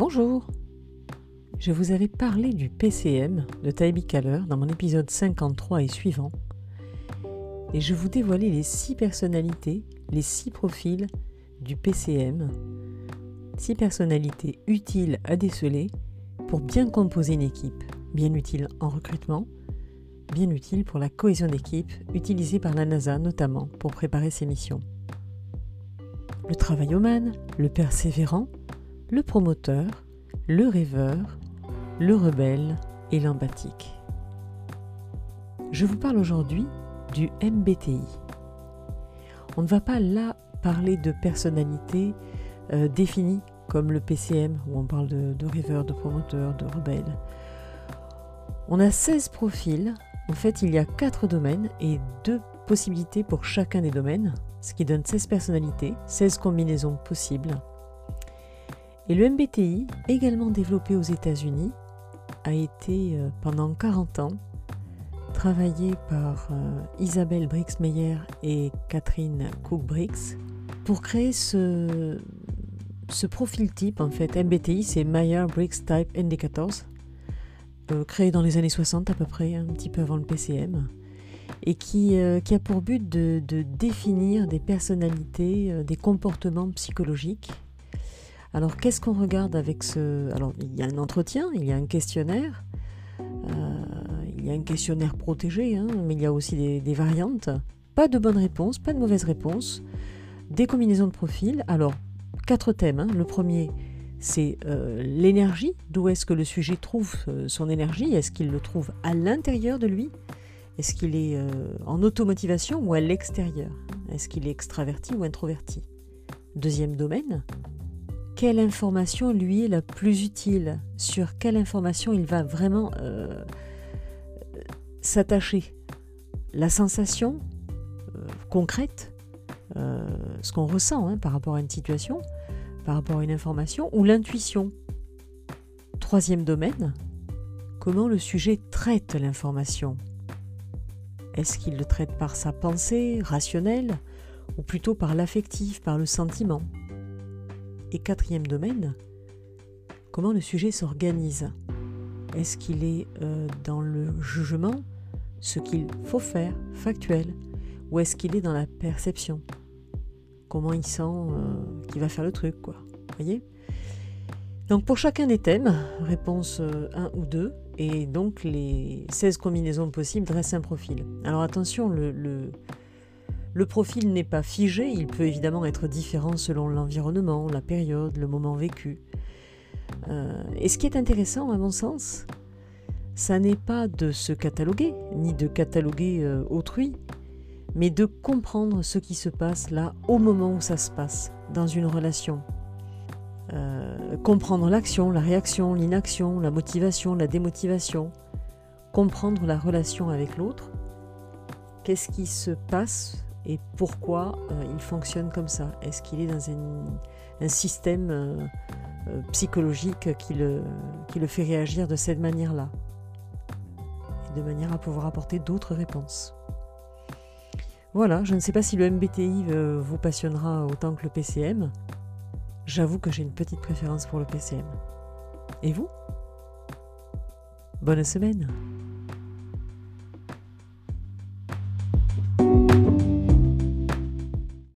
Bonjour. Je vous avais parlé du PCM de Taibi Kaler dans mon épisode 53 et suivant, et je vous dévoilais les six personnalités, les six profils du PCM, six personnalités utiles à déceler pour bien composer une équipe, bien utile en recrutement, bien utile pour la cohésion d'équipe, utilisée par la NASA notamment pour préparer ses missions. Le travailloman, le persévérant, le promoteur, le rêveur, le rebelle et l'empathique. Je vous parle aujourd'hui du MBTI. On ne va pas là parler de personnalité euh, définie comme le PCM, où on parle de, de rêveur, de promoteur, de rebelle. On a 16 profils. En fait, il y a 4 domaines et 2 possibilités pour chacun des domaines, ce qui donne 16 personnalités, 16 combinaisons possibles. Et le MBTI, également développé aux États-Unis, a été euh, pendant 40 ans travaillé par euh, Isabelle Brix-Meyer et Catherine Cook-Brix pour créer ce, profil type. En fait, MBTI, c'est Meyer-Briggs Type Indicators, euh, créé dans les années 60 à peu près, un petit peu avant le PCM, et qui, a pour but de définir des personnalités, des comportements psychologiques alors qu'est-ce qu'on regarde avec ce... Alors il y a un entretien, il y a un questionnaire, euh, il y a un questionnaire protégé, hein, mais il y a aussi des, variantes. Pas de bonne réponse, pas de mauvaise réponse, des combinaisons de profils. Alors quatre thèmes. Hein. Le premier, c'est euh, l'énergie. D'où est-ce que le sujet trouve euh, son énergie? Est-ce qu'il le trouve à l'intérieur de lui? Est-ce qu'il est, en automotivation ou à l'extérieur? Est-ce qu'il est extraverti ou introverti? Deuxième domaine, quelle information lui est la plus utile, sur quelle information il va vraiment euh, s'attacher. La sensation euh, concrète, euh, ce qu'on ressent hein, par rapport à une situation, par rapport à une information, ou l'intuition. Troisième domaine, comment le sujet traite l'information. Est-ce qu'il le traite par sa pensée rationnelle ou plutôt par l'affectif, par le sentiment? Et quatrième domaine, comment le sujet s'organise? Est-ce qu'il est, euh, dans le jugement, ce qu'il faut faire, factuel, ou est-ce qu'il est dans la perception? Comment il sent euh, qu'il va faire le truc, quoi. Voyez? Donc pour chacun des thèmes, réponse 1 euh, ou 2, et donc les 16 combinaisons possibles dressent un profil. Alors attention, le, le profil n'est pas figé, il peut évidemment être différent selon l'environnement, la période, le moment vécu. Euh, et ce qui est intéressant, à mon sens, ça n'est pas de se cataloguer, ni de cataloguer euh, autrui, mais de comprendre ce qui se passe là au moment où ça se passe, dans une relation. Euh, comprendre l'action, la réaction, l'inaction, la motivation, la démotivation, comprendre la relation avec l'autre, qu'est-ce qui se passe et pourquoi euh, il fonctionne comme ça? Est-ce qu'il est dans un, système euh, euh, psychologique qui le, qui le fait réagir de cette manière-là? De manière à pouvoir apporter d'autres réponses. Voilà, je ne sais pas si le MBTI vous passionnera autant que le PCM. J'avoue que j'ai une petite préférence pour le PCM. Et vous? Bonne semaine